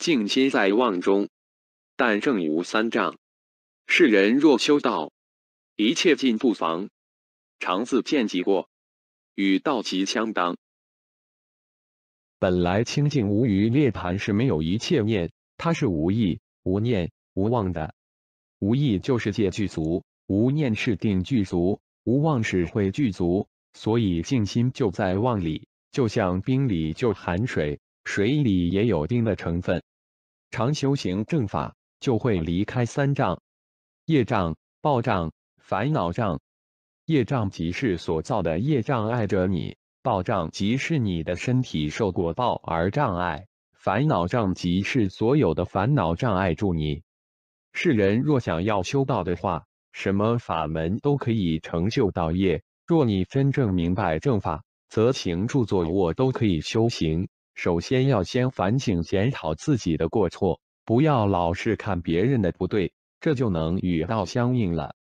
静心在望中，但正无三障。世人若修道，一切尽不妨。常自见即过，与道即相当。本来清净无余涅盘是没有一切念，它是无意、无念、无妄的。无意就是戒具足，无念是定具足，无妄是慧具足，所以静心就在妄里，就像冰里就含水，水里也有冰的成分。常修行正法，就会离开三障：业障、报障、烦恼障。业障即是所造的业障碍着你。报障即是你的身体受过报而障碍，烦恼障即是所有的烦恼障碍住你。世人若想要修道的话，什么法门都可以成就道业。若你真正明白正法，则行住坐卧都可以修行。首先要先反省检讨自己的过错，不要老是看别人的不对，这就能与道相应了。